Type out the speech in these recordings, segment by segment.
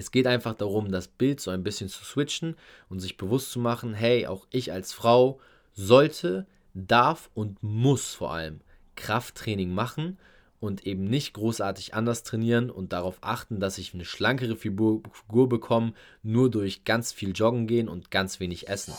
Es geht einfach darum, das Bild so ein bisschen zu switchen und sich bewusst zu machen, hey, auch ich als Frau sollte, darf und muss vor allem Krafttraining machen und eben nicht großartig anders trainieren und darauf achten, dass ich eine schlankere Figur, bekomme, nur durch ganz viel Joggen gehen und ganz wenig Essen.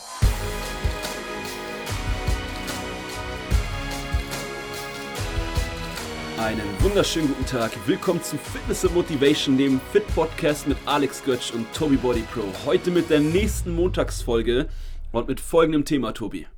Einen wunderschönen guten Tag. Willkommen zu Fitness and Motivation, dem Fit Podcast mit Alex Götz und Toby Body Pro. Heute mit der nächsten Montagsfolge und mit folgendem Thema, Tobi.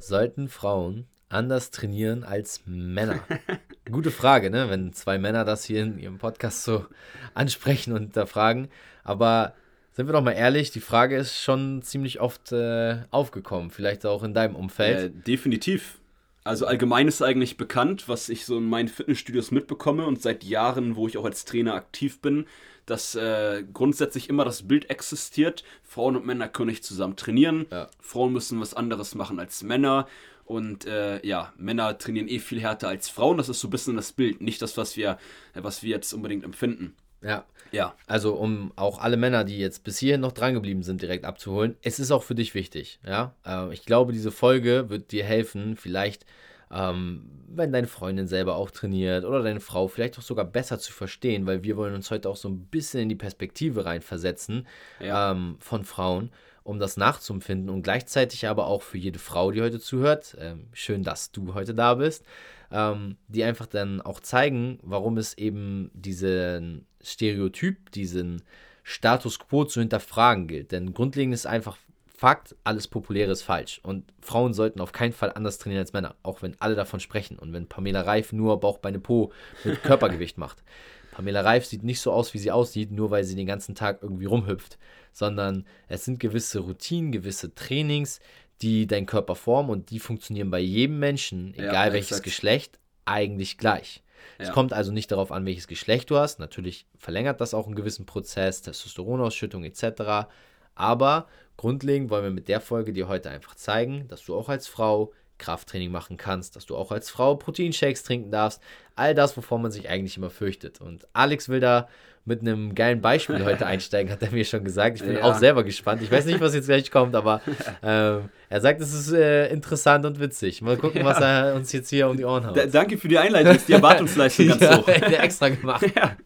Sollten Frauen anders trainieren als Männer? Gute Frage, ne? Wenn zwei Männer das hier in ihrem Podcast so ansprechen und hinterfragen. Aber sind wir doch mal ehrlich, die Frage ist schon ziemlich oft äh, aufgekommen. Vielleicht auch in deinem Umfeld. Äh, definitiv. Also allgemein ist eigentlich bekannt, was ich so in meinen Fitnessstudios mitbekomme und seit Jahren, wo ich auch als Trainer aktiv bin, dass äh, grundsätzlich immer das Bild existiert, Frauen und Männer können nicht zusammen trainieren, ja. Frauen müssen was anderes machen als Männer und äh, ja, Männer trainieren eh viel härter als Frauen, das ist so ein bisschen das Bild, nicht das, was wir, was wir jetzt unbedingt empfinden. Ja. Ja. Also, um auch alle Männer, die jetzt bis hierhin noch drangeblieben sind, direkt abzuholen, es ist auch für dich wichtig. Ja. Äh, ich glaube, diese Folge wird dir helfen, vielleicht, ähm, wenn deine Freundin selber auch trainiert oder deine Frau, vielleicht auch sogar besser zu verstehen, weil wir wollen uns heute auch so ein bisschen in die Perspektive reinversetzen ja. ähm, von Frauen um das nachzuempfinden und gleichzeitig aber auch für jede Frau, die heute zuhört, ähm, schön, dass du heute da bist, ähm, die einfach dann auch zeigen, warum es eben diesen Stereotyp, diesen Status quo zu hinterfragen gilt. Denn grundlegend ist einfach Fakt, alles Populäre ist falsch. Und Frauen sollten auf keinen Fall anders trainieren als Männer, auch wenn alle davon sprechen. Und wenn Pamela Reif nur Bauch, Beine, Po mit Körpergewicht macht. Pamela Reif sieht nicht so aus, wie sie aussieht, nur weil sie den ganzen Tag irgendwie rumhüpft, sondern es sind gewisse Routinen, gewisse Trainings, die deinen Körper formen und die funktionieren bei jedem Menschen, egal ja, welches Geschlecht, eigentlich gleich. Ja. Es kommt also nicht darauf an, welches Geschlecht du hast. Natürlich verlängert das auch einen gewissen Prozess, Testosteronausschüttung etc. Aber grundlegend wollen wir mit der Folge dir heute einfach zeigen, dass du auch als Frau Krafttraining machen kannst, dass du auch als Frau Proteinshakes trinken darfst. All das, wovor man sich eigentlich immer fürchtet. Und Alex will da mit einem geilen Beispiel heute einsteigen, hat er mir schon gesagt. Ich bin ja. auch selber gespannt. Ich weiß nicht, was jetzt gleich kommt, aber ähm, er sagt, es ist äh, interessant und witzig. Mal gucken, ja. was er uns jetzt hier um die Ohren haut. Da, danke für die Einleitung. Ist die Erwartungsleistung ganz ja, hoch. extra gemacht. ja.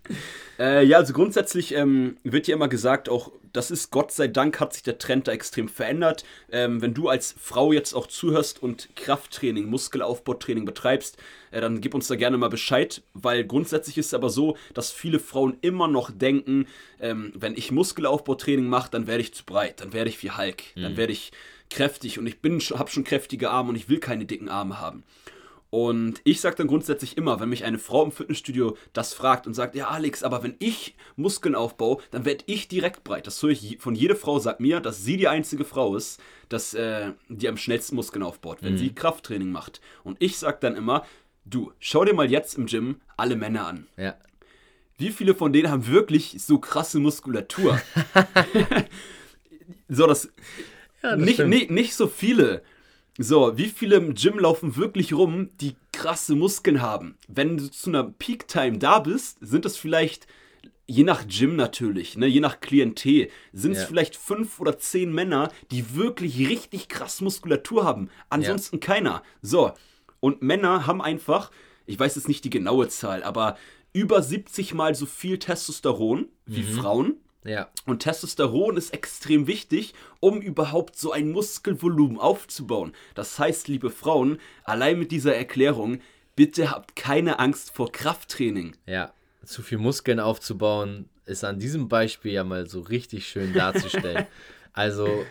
Äh, ja, also grundsätzlich ähm, wird ja immer gesagt, auch das ist Gott sei Dank hat sich der Trend da extrem verändert. Ähm, wenn du als Frau jetzt auch zuhörst und Krafttraining, Muskelaufbautraining betreibst, äh, dann gib uns da gerne mal Bescheid, weil grundsätzlich ist es aber so, dass viele Frauen immer noch denken, ähm, wenn ich Muskelaufbautraining mache, dann werde ich zu breit, dann werde ich wie Hulk, mhm. dann werde ich kräftig und ich bin habe schon kräftige Arme und ich will keine dicken Arme haben. Und ich sage dann grundsätzlich immer, wenn mich eine Frau im Fitnessstudio das fragt und sagt, ja Alex, aber wenn ich Muskeln aufbaue, dann werde ich direkt breit. Das höre ich von jeder Frau, sagt mir, dass sie die einzige Frau ist, dass, äh, die am schnellsten Muskeln aufbaut, wenn mhm. sie Krafttraining macht. Und ich sage dann immer, du, schau dir mal jetzt im Gym alle Männer an. Ja. Wie viele von denen haben wirklich so krasse Muskulatur? so, das, ja, das nicht, nicht, nicht so viele. So, wie viele im Gym laufen wirklich rum, die krasse Muskeln haben? Wenn du zu einer Peak-Time da bist, sind das vielleicht, je nach Gym natürlich, ne, je nach Klientel, sind es ja. vielleicht fünf oder zehn Männer, die wirklich richtig krass Muskulatur haben. Ansonsten ja. keiner. So, und Männer haben einfach, ich weiß jetzt nicht die genaue Zahl, aber über 70 mal so viel Testosteron wie mhm. Frauen. Ja. Und Testosteron ist extrem wichtig, um überhaupt so ein Muskelvolumen aufzubauen. Das heißt, liebe Frauen, allein mit dieser Erklärung, bitte habt keine Angst vor Krafttraining. Ja, zu viel Muskeln aufzubauen, ist an diesem Beispiel ja mal so richtig schön darzustellen. also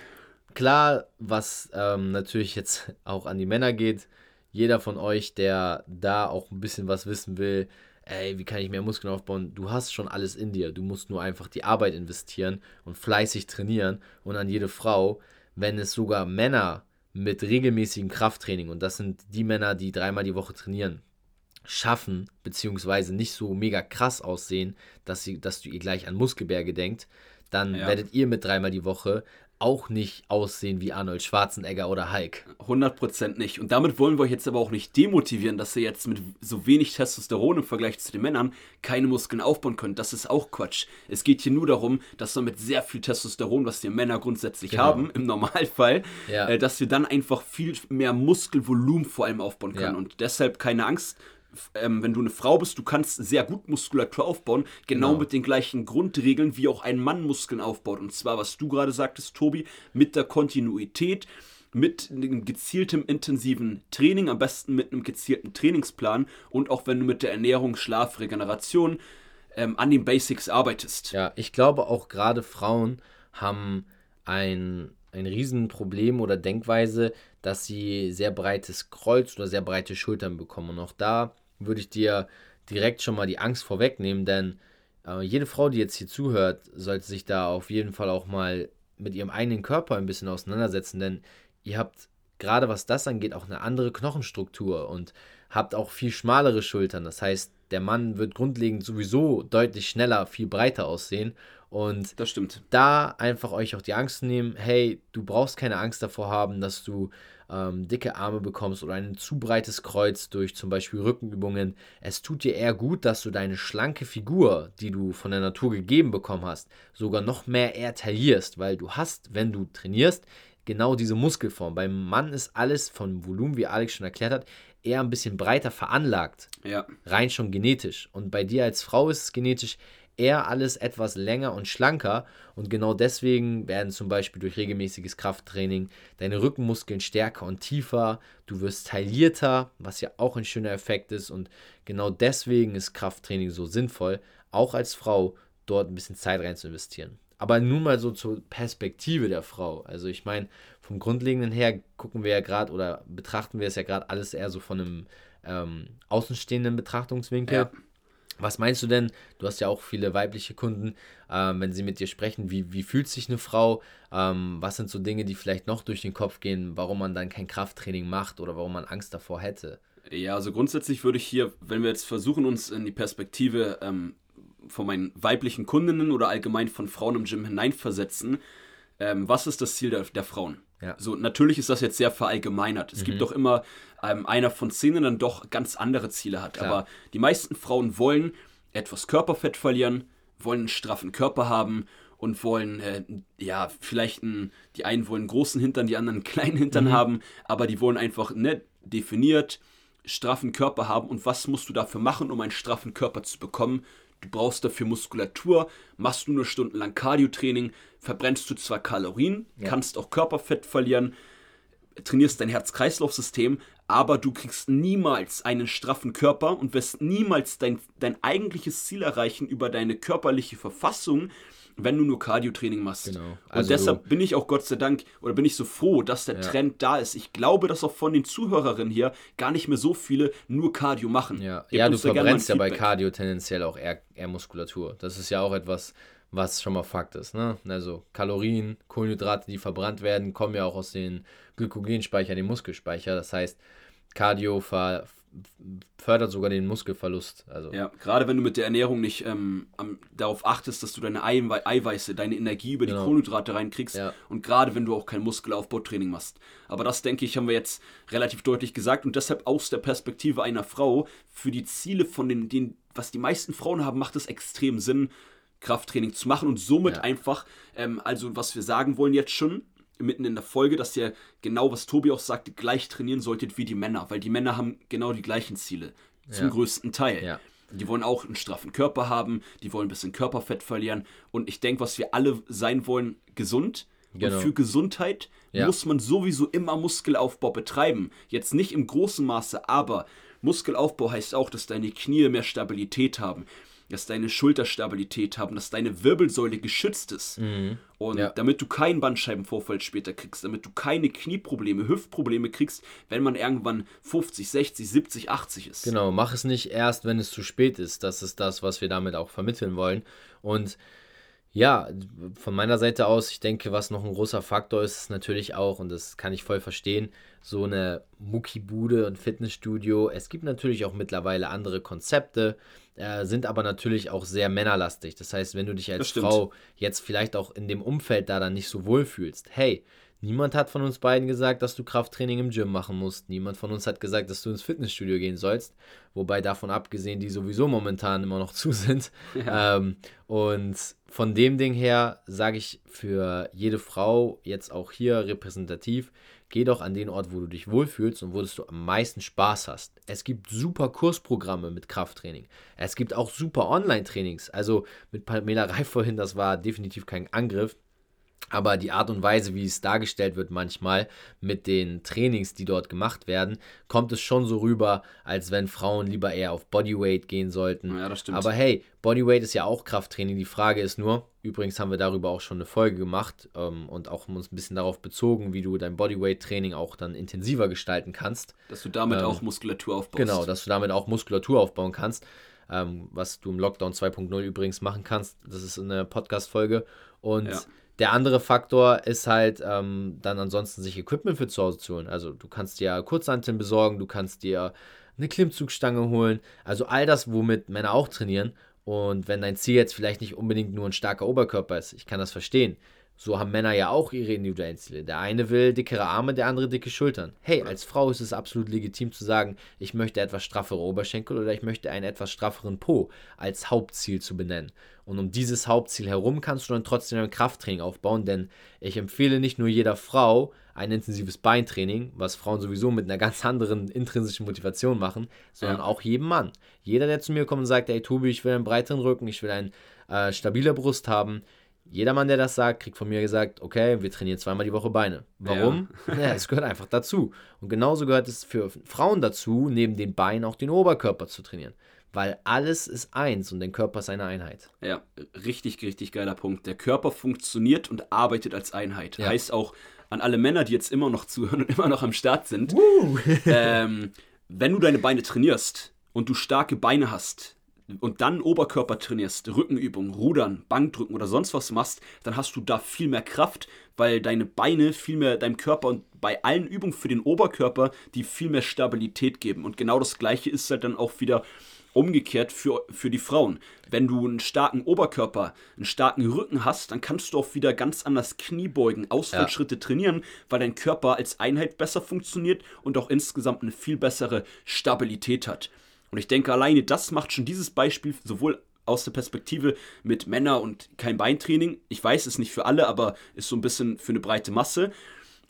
klar, was ähm, natürlich jetzt auch an die Männer geht, jeder von euch, der da auch ein bisschen was wissen will, ey, wie kann ich mehr Muskeln aufbauen? Du hast schon alles in dir. Du musst nur einfach die Arbeit investieren und fleißig trainieren. Und an jede Frau, wenn es sogar Männer mit regelmäßigem Krafttraining, und das sind die Männer, die dreimal die Woche trainieren, schaffen, beziehungsweise nicht so mega krass aussehen, dass, sie, dass du ihr gleich an Muskelberge denkt, dann ja. werdet ihr mit dreimal die Woche auch nicht aussehen wie Arnold Schwarzenegger oder Hulk. 100% nicht. Und damit wollen wir euch jetzt aber auch nicht demotivieren, dass ihr jetzt mit so wenig Testosteron im Vergleich zu den Männern keine Muskeln aufbauen könnt. Das ist auch Quatsch. Es geht hier nur darum, dass man mit sehr viel Testosteron, was die Männer grundsätzlich genau. haben, im Normalfall, ja. äh, dass wir dann einfach viel mehr Muskelvolumen vor allem aufbauen können. Ja. Und deshalb keine Angst, ähm, wenn du eine Frau bist, du kannst sehr gut Muskulatur aufbauen, genau, genau, mit den gleichen Grundregeln, wie auch ein Mann Muskeln aufbaut. Und zwar, was du gerade sagtest, Tobi, mit der Kontinuität, mit einem gezieltem intensiven Training, am besten mit einem gezielten Trainingsplan und auch wenn du mit der Ernährung, Schlaf, Regeneration ähm, an den Basics arbeitest. Ja, ich glaube auch gerade Frauen haben ein, ein Riesenproblem oder Denkweise, dass sie sehr breites Kreuz oder sehr breite Schultern bekommen. Und auch da würde ich dir direkt schon mal die Angst vorwegnehmen, denn äh, jede Frau, die jetzt hier zuhört, sollte sich da auf jeden Fall auch mal mit ihrem eigenen Körper ein bisschen auseinandersetzen, denn ihr habt gerade was das angeht auch eine andere Knochenstruktur und habt auch viel schmalere Schultern. Das heißt, der Mann wird grundlegend sowieso deutlich schneller, viel breiter aussehen. Und das stimmt. Da einfach euch auch die Angst nehmen, hey, du brauchst keine Angst davor haben, dass du ähm, dicke Arme bekommst oder ein zu breites Kreuz durch zum Beispiel Rückenübungen. Es tut dir eher gut, dass du deine schlanke Figur, die du von der Natur gegeben bekommen hast, sogar noch mehr eher taillierst, weil du hast, wenn du trainierst, genau diese Muskelform. Beim Mann ist alles von Volumen, wie Alex schon erklärt hat, eher ein bisschen breiter veranlagt. Ja. Rein schon genetisch. Und bei dir als Frau ist es genetisch eher alles etwas länger und schlanker und genau deswegen werden zum Beispiel durch regelmäßiges Krafttraining deine Rückenmuskeln stärker und tiefer, du wirst taillierter, was ja auch ein schöner Effekt ist und genau deswegen ist Krafttraining so sinnvoll, auch als Frau dort ein bisschen Zeit rein zu investieren. Aber nun mal so zur Perspektive der Frau. Also ich meine, vom Grundlegenden her gucken wir ja gerade oder betrachten wir es ja gerade alles eher so von einem ähm, außenstehenden Betrachtungswinkel. Ja. Was meinst du denn? Du hast ja auch viele weibliche Kunden, ähm, wenn sie mit dir sprechen. Wie, wie fühlt sich eine Frau? Ähm, was sind so Dinge, die vielleicht noch durch den Kopf gehen, warum man dann kein Krafttraining macht oder warum man Angst davor hätte? Ja, also grundsätzlich würde ich hier, wenn wir jetzt versuchen, uns in die Perspektive ähm, von meinen weiblichen Kundinnen oder allgemein von Frauen im Gym hineinversetzen, ähm, was ist das Ziel der, der Frauen? Ja. So, natürlich ist das jetzt sehr verallgemeinert. Es mhm. gibt doch immer ähm, einer von zehn, dann doch ganz andere Ziele hat. Klar. Aber die meisten Frauen wollen etwas Körperfett verlieren, wollen einen straffen Körper haben und wollen, äh, ja, vielleicht einen, die einen wollen einen großen Hintern, die anderen einen kleinen Hintern mhm. haben, aber die wollen einfach nicht definiert straffen Körper haben und was musst du dafür machen, um einen straffen Körper zu bekommen? Du brauchst dafür Muskulatur, machst du nur stundenlang Cardio-Training, verbrennst du zwar Kalorien, ja. kannst auch Körperfett verlieren, trainierst dein Herz-Kreislauf-System, aber du kriegst niemals einen straffen Körper und wirst niemals dein, dein eigentliches Ziel erreichen über deine körperliche Verfassung, wenn du nur Cardio-Training machst. Genau. Also und deshalb bin ich auch Gott sei Dank oder bin ich so froh, dass der ja. Trend da ist. Ich glaube, dass auch von den Zuhörerinnen hier gar nicht mehr so viele nur Cardio machen. Ja, ja du verbrennst ja bei Cardio tendenziell auch eher, eher Muskulatur. Das ist ja auch etwas, was schon mal Fakt ist. Ne? Also Kalorien, Kohlenhydrate, die verbrannt werden, kommen ja auch aus den Glykogenspeicher, den Muskelspeicher. Das heißt, Cardio ver fördert sogar den Muskelverlust. Also. Ja, gerade wenn du mit der Ernährung nicht ähm, am, darauf achtest, dass du deine Eiwei Eiweiße, deine Energie über die genau. Kohlenhydrate reinkriegst ja. und gerade wenn du auch kein Muskelaufbautraining machst. Aber das, denke ich, haben wir jetzt relativ deutlich gesagt und deshalb aus der Perspektive einer Frau für die Ziele von den, den was die meisten Frauen haben, macht es extrem Sinn, Krafttraining zu machen und somit ja. einfach, ähm, also was wir sagen wollen jetzt schon, mitten in der Folge, dass ihr genau, was Tobi auch sagte, gleich trainieren solltet wie die Männer, weil die Männer haben genau die gleichen Ziele, zum ja. größten Teil. Ja. Die wollen auch einen straffen Körper haben, die wollen ein bisschen Körperfett verlieren und ich denke, was wir alle sein wollen, gesund. Genau. Und für Gesundheit ja. muss man sowieso immer Muskelaufbau betreiben. Jetzt nicht im großen Maße, aber Muskelaufbau heißt auch, dass deine Knie mehr Stabilität haben dass deine Schulterstabilität haben, dass deine Wirbelsäule geschützt ist. Mhm. Und ja. damit du keinen Bandscheibenvorfall später kriegst, damit du keine Knieprobleme, Hüftprobleme kriegst, wenn man irgendwann 50, 60, 70, 80 ist. Genau, mach es nicht erst, wenn es zu spät ist. Das ist das, was wir damit auch vermitteln wollen. Und ja, von meiner Seite aus, ich denke, was noch ein großer Faktor ist, ist natürlich auch, und das kann ich voll verstehen, so eine Muckibude und Fitnessstudio. Es gibt natürlich auch mittlerweile andere Konzepte, äh, sind aber natürlich auch sehr männerlastig. Das heißt, wenn du dich als Frau jetzt vielleicht auch in dem Umfeld da dann nicht so wohl fühlst, hey, Niemand hat von uns beiden gesagt, dass du Krafttraining im Gym machen musst. Niemand von uns hat gesagt, dass du ins Fitnessstudio gehen sollst. Wobei davon abgesehen, die sowieso momentan immer noch zu sind. Ja. Ähm, und von dem Ding her sage ich für jede Frau jetzt auch hier repräsentativ, geh doch an den Ort, wo du dich wohlfühlst und wo du am meisten Spaß hast. Es gibt super Kursprogramme mit Krafttraining. Es gibt auch super Online-Trainings. Also mit Pamela Reif vorhin, das war definitiv kein Angriff. Aber die Art und Weise, wie es dargestellt wird manchmal mit den Trainings, die dort gemacht werden, kommt es schon so rüber, als wenn Frauen lieber eher auf Bodyweight gehen sollten. Ja, das stimmt. Aber hey, Bodyweight ist ja auch Krafttraining. Die Frage ist nur, übrigens haben wir darüber auch schon eine Folge gemacht ähm, und auch uns ein bisschen darauf bezogen, wie du dein Bodyweight-Training auch dann intensiver gestalten kannst. Dass du damit ähm, auch Muskulatur aufbaust. Genau, dass du damit auch Muskulatur aufbauen kannst. Ähm, was du im Lockdown 2.0 übrigens machen kannst. Das ist eine Podcast-Folge. Und ja der andere Faktor ist halt ähm, dann ansonsten sich Equipment für zu Hause zu holen. Also du kannst dir Kurzhanteln besorgen, du kannst dir eine Klimmzugstange holen. Also all das, womit Männer auch trainieren. Und wenn dein Ziel jetzt vielleicht nicht unbedingt nur ein starker Oberkörper ist, ich kann das verstehen. So haben Männer ja auch ihre individuellen Ziele. Der eine will dickere Arme, der andere dicke Schultern. Hey, als Frau ist es absolut legitim zu sagen, ich möchte etwas straffere Oberschenkel oder ich möchte einen etwas strafferen Po als Hauptziel zu benennen. Und um dieses Hauptziel herum kannst du dann trotzdem ein Krafttraining aufbauen, denn ich empfehle nicht nur jeder Frau ein intensives Beintraining, was Frauen sowieso mit einer ganz anderen intrinsischen Motivation machen, sondern ja. auch jedem Mann. Jeder, der zu mir kommt und sagt, ey Tobi, ich will einen breiteren Rücken, ich will eine äh, stabile Brust haben, jeder Mann, der das sagt, kriegt von mir gesagt, okay, wir trainieren zweimal die Woche Beine. Warum? Ja. ja, es gehört einfach dazu. Und genauso gehört es für Frauen dazu, neben den Beinen auch den Oberkörper zu trainieren. Weil alles ist eins und der Körper ist eine Einheit. Ja, richtig, richtig geiler Punkt. Der Körper funktioniert und arbeitet als Einheit. Ja. Heißt auch an alle Männer, die jetzt immer noch zuhören und immer noch am Start sind, ähm, wenn du deine Beine trainierst und du starke Beine hast, und dann Oberkörper trainierst, Rückenübungen, Rudern, Bankdrücken oder sonst was machst, dann hast du da viel mehr Kraft, weil deine Beine viel mehr deinem Körper und bei allen Übungen für den Oberkörper die viel mehr Stabilität geben. Und genau das gleiche ist halt dann auch wieder umgekehrt für, für die Frauen. Wenn du einen starken Oberkörper, einen starken Rücken hast, dann kannst du auch wieder ganz anders Kniebeugen, Ausfallschritte ja. trainieren, weil dein Körper als Einheit besser funktioniert und auch insgesamt eine viel bessere Stabilität hat. Und ich denke, alleine das macht schon dieses Beispiel sowohl aus der Perspektive mit Männer und kein Beintraining. Ich weiß es nicht für alle, aber ist so ein bisschen für eine breite Masse.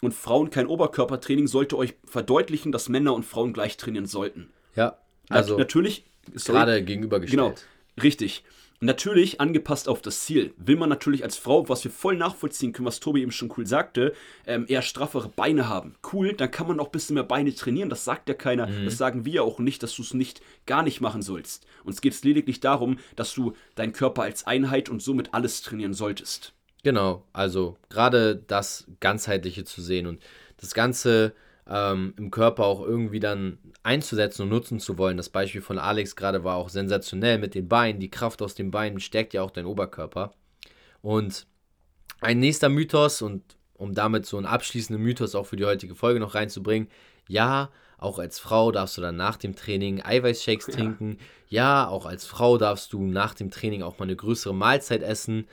Und Frauen kein Oberkörpertraining sollte euch verdeutlichen, dass Männer und Frauen gleich trainieren sollten. Ja, also natürlich gerade gegenübergestellt. Genau, richtig. Natürlich angepasst auf das Ziel. Will man natürlich als Frau, was wir voll nachvollziehen können, was Tobi eben schon cool sagte, ähm, eher straffere Beine haben. Cool, dann kann man auch ein bisschen mehr Beine trainieren. Das sagt ja keiner. Mhm. Das sagen wir auch nicht, dass du es nicht gar nicht machen sollst. Uns geht es lediglich darum, dass du deinen Körper als Einheit und somit alles trainieren solltest. Genau, also gerade das Ganzheitliche zu sehen und das Ganze ähm, im Körper auch irgendwie dann einzusetzen und nutzen zu wollen. Das Beispiel von Alex gerade war auch sensationell mit den Beinen. Die Kraft aus den Beinen stärkt ja auch deinen Oberkörper. Und ein nächster Mythos und um damit so einen abschließenden Mythos auch für die heutige Folge noch reinzubringen. Ja, auch als Frau darfst du dann nach dem Training Eiweißshakes ja. trinken. Ja, auch als Frau darfst du nach dem Training auch mal eine größere Mahlzeit essen.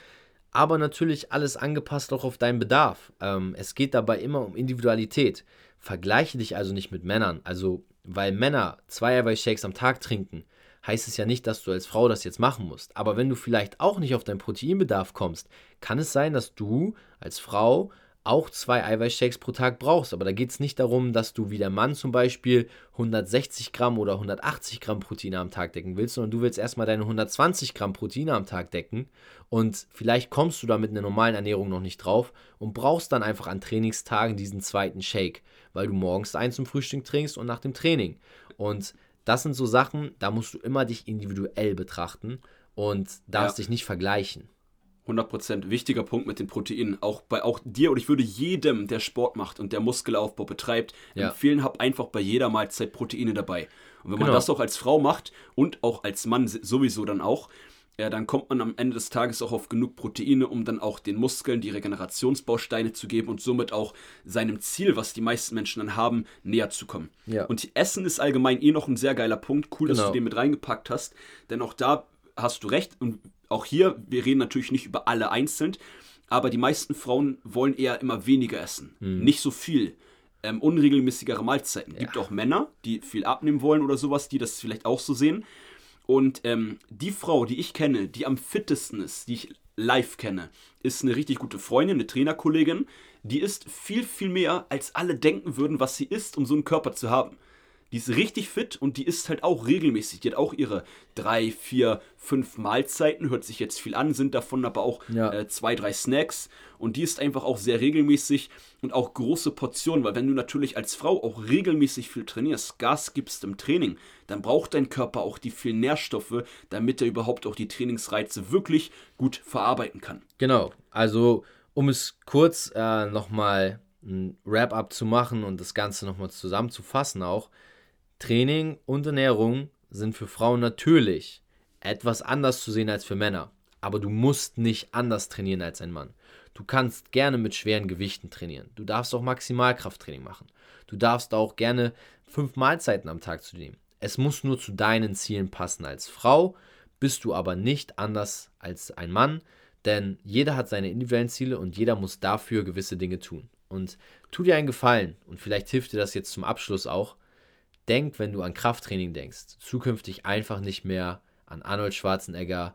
Aber natürlich alles angepasst auch auf deinen Bedarf. Ähm, es geht dabei immer um Individualität. Vergleiche dich also nicht mit Männern. Also, weil Männer zwei Eiweißshakes am Tag trinken, heißt es ja nicht, dass du als Frau das jetzt machen musst. Aber wenn du vielleicht auch nicht auf deinen Proteinbedarf kommst, kann es sein, dass du als Frau auch zwei Eiweißshakes pro Tag brauchst. Aber da geht es nicht darum, dass du wie der Mann zum Beispiel 160 Gramm oder 180 Gramm Proteine am Tag decken willst, sondern du willst erstmal deine 120 Gramm Proteine am Tag decken und vielleicht kommst du da mit einer normalen Ernährung noch nicht drauf und brauchst dann einfach an Trainingstagen diesen zweiten Shake, weil du morgens einen zum Frühstück trinkst und nach dem Training. Und das sind so Sachen, da musst du immer dich individuell betrachten und darfst ja. dich nicht vergleichen. 100% wichtiger Punkt mit den Proteinen. Auch bei auch dir und ich würde jedem, der Sport macht und der Muskelaufbau betreibt, ja. empfehlen, hab einfach bei jeder Mahlzeit Proteine dabei. Und wenn genau. man das auch als Frau macht und auch als Mann sowieso dann auch, ja, dann kommt man am Ende des Tages auch auf genug Proteine, um dann auch den Muskeln die Regenerationsbausteine zu geben und somit auch seinem Ziel, was die meisten Menschen dann haben, näher zu kommen. Ja. Und Essen ist allgemein eh noch ein sehr geiler Punkt. Cool, dass Genau. du den mit reingepackt hast, denn auch da hast du recht. Und auch hier, wir reden natürlich nicht über alle einzeln, aber die meisten Frauen wollen eher immer weniger essen. Hm. Nicht so viel. Ähm, unregelmäßigere Mahlzeiten. Gibt auch Männer, die viel abnehmen wollen oder sowas, die das vielleicht auch so sehen. Und ähm, die Frau, die ich kenne, die am fittesten ist, die ich live kenne, ist eine richtig gute Freundin, eine Trainerkollegin. Die isst viel, viel mehr, als alle denken würden, was sie isst, um so einen Körper zu haben. Die ist richtig fit und die isst halt auch regelmäßig. Die hat auch ihre drei, vier, fünf Mahlzeiten, hört sich jetzt viel an, sind davon aber auch Ja. äh, zwei, drei Snacks. Und die ist einfach auch sehr regelmäßig und auch große Portionen, weil wenn du natürlich als Frau auch regelmäßig viel trainierst, Gas gibst im Training, dann braucht dein Körper auch die vielen Nährstoffe, damit er überhaupt auch die Trainingsreize wirklich gut verarbeiten kann. Genau. Also, um es kurz äh, nochmal ein Wrap-up zu machen und das Ganze nochmal zusammenzufassen auch. Training und Ernährung sind für Frauen natürlich etwas anders zu sehen als für Männer. Aber du musst nicht anders trainieren als ein Mann. Du kannst gerne mit schweren Gewichten trainieren. Du darfst auch Maximalkrafttraining machen. Du darfst auch gerne fünf Mahlzeiten am Tag zu nehmen. Es muss nur zu deinen Zielen passen. Als Frau bist du aber nicht anders als ein Mann, denn jeder hat seine individuellen Ziele und jeder muss dafür gewisse Dinge tun. Und tu dir einen Gefallen und vielleicht hilft dir das jetzt zum Abschluss auch. Denk, wenn du an Krafttraining denkst, zukünftig einfach nicht mehr an Arnold Schwarzenegger,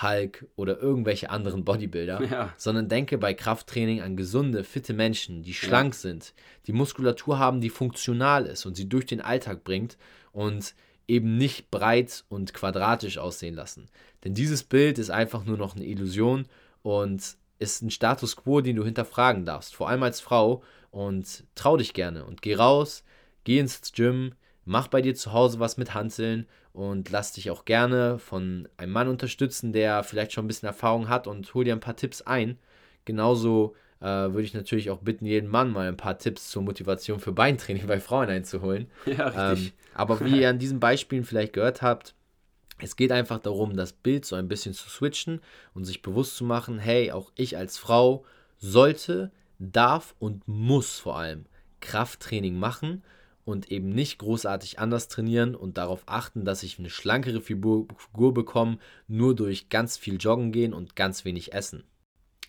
Hulk oder irgendwelche anderen Bodybuilder, Ja. sondern denke bei Krafttraining an gesunde, fitte Menschen, die schlank sind, die Muskulatur haben, die funktional ist und sie durch den Alltag bringt und eben nicht breit und quadratisch aussehen lassen. Denn dieses Bild ist einfach nur noch eine Illusion und ist ein Status quo, den du hinterfragen darfst, vor allem als Frau und trau dich gerne und geh raus, geh ins Gym, mach bei dir zu Hause was mit Hanteln und lass dich auch gerne von einem Mann unterstützen, der vielleicht schon ein bisschen Erfahrung hat und hol dir ein paar Tipps ein. Genauso äh, würde ich natürlich auch bitten, jeden Mann mal ein paar Tipps zur Motivation für Beintraining bei Frauen einzuholen. Ja, richtig. Ähm, aber wie ihr an diesen Beispielen vielleicht gehört habt, es geht einfach darum, das Bild so ein bisschen zu switchen und sich bewusst zu machen, hey, auch ich als Frau sollte, darf und muss vor allem Krafttraining machen und eben nicht großartig anders trainieren und darauf achten, dass ich eine schlankere Figur, Figur bekomme, nur durch ganz viel Joggen gehen und ganz wenig Essen.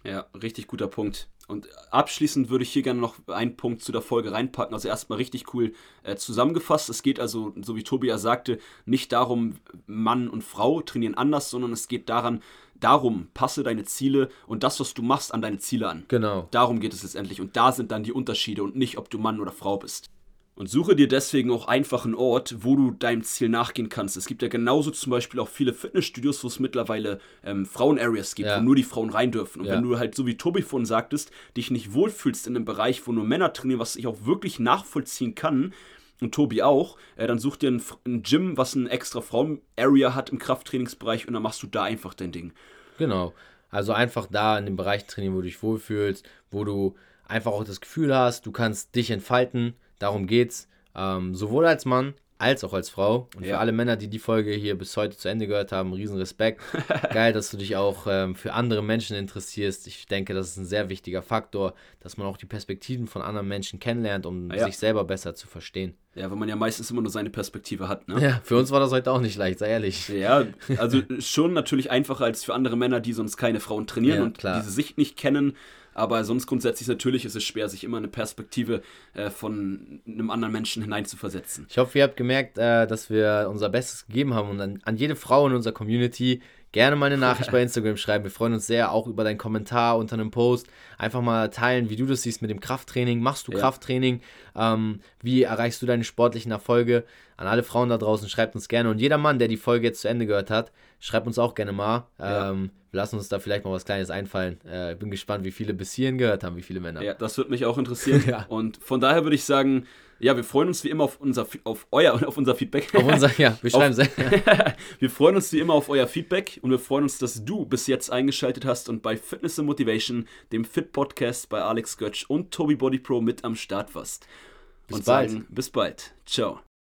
Ja, richtig guter Punkt. Und abschließend würde ich hier gerne noch einen Punkt zu der Folge reinpacken. Also erstmal richtig cool äh, zusammengefasst. Es geht also, so wie Tobi ja sagte, nicht darum, Mann und Frau trainieren anders, sondern es geht daran, darum, passe deine Ziele und das, was du machst, an deine Ziele an. Genau. Darum geht es letztendlich. Und da sind dann die Unterschiede und nicht, ob du Mann oder Frau bist. Und suche dir deswegen auch einfach einen Ort, wo du deinem Ziel nachgehen kannst. Es gibt ja genauso zum Beispiel auch viele Fitnessstudios, wo es mittlerweile ähm, Frauen-Areas gibt, Ja. wo nur die Frauen rein dürfen. Und Ja. wenn du halt, so wie Tobi vorhin sagtest, dich nicht wohlfühlst in einem Bereich, wo nur Männer trainieren, was ich auch wirklich nachvollziehen kann, und Tobi auch, äh, dann such dir ein, ein Gym, was eine extra Frauen-Area hat im Krafttrainingsbereich und dann machst du da einfach dein Ding. Genau. Also einfach da in dem Bereich trainieren, wo du dich wohlfühlst, wo du einfach auch das Gefühl hast, du kannst dich entfalten. Darum geht's. Ähm, sowohl als Mann als auch als Frau. Und für Ja. alle Männer, die die Folge hier bis heute zu Ende gehört haben, riesen Respekt. Geil, dass du dich auch ähm, für andere Menschen interessierst. Ich denke, das ist ein sehr wichtiger Faktor, dass man auch die Perspektiven von anderen Menschen kennenlernt, um Ja. sich selber besser zu verstehen. Ja, weil man ja meistens immer nur seine Perspektive hat, ne? Ja, für uns war das heute auch nicht leicht, sei ehrlich. Ja, also schon natürlich einfacher als für andere Männer, die sonst keine Frauen trainieren Ja, und klar. diese Sicht nicht kennen. Aber sonst grundsätzlich natürlich ist es schwer, sich immer eine Perspektive äh, von einem anderen Menschen hineinzuversetzen. Ich hoffe, ihr habt gemerkt, äh, dass wir unser Bestes gegeben haben und an, an jede Frau in unserer Community gerne mal eine Nachricht bei Instagram schreiben. Wir freuen uns sehr auch über deinen Kommentar unter einem Post. Einfach mal teilen, wie du das siehst mit dem Krafttraining. Machst du Ja. Krafttraining? Ähm, wie erreichst du deine sportlichen Erfolge? An alle Frauen da draußen, schreibt uns gerne. Und jeder Mann, der die Folge jetzt zu Ende gehört hat, schreibt uns auch gerne mal. Ja. Ähm, wir lassen uns da vielleicht mal was Kleines einfallen. Äh, bin gespannt, wie viele bis hierhin gehört haben, wie viele Männer. Ja, das würde mich auch interessieren. Ja. Und von daher würde ich sagen, ja, wir freuen uns wie immer auf unser, auf euer und auf unser Feedback. Auf unser, ja, wir schreiben wir freuen uns wie immer auf euer Feedback und wir freuen uns, dass du bis jetzt eingeschaltet hast und bei Fitness and Motivation, dem Fit Podcast bei Alex Götsch und Tobi Body Pro mit am Start warst. Bis und bald. sagen bis bald. Ciao.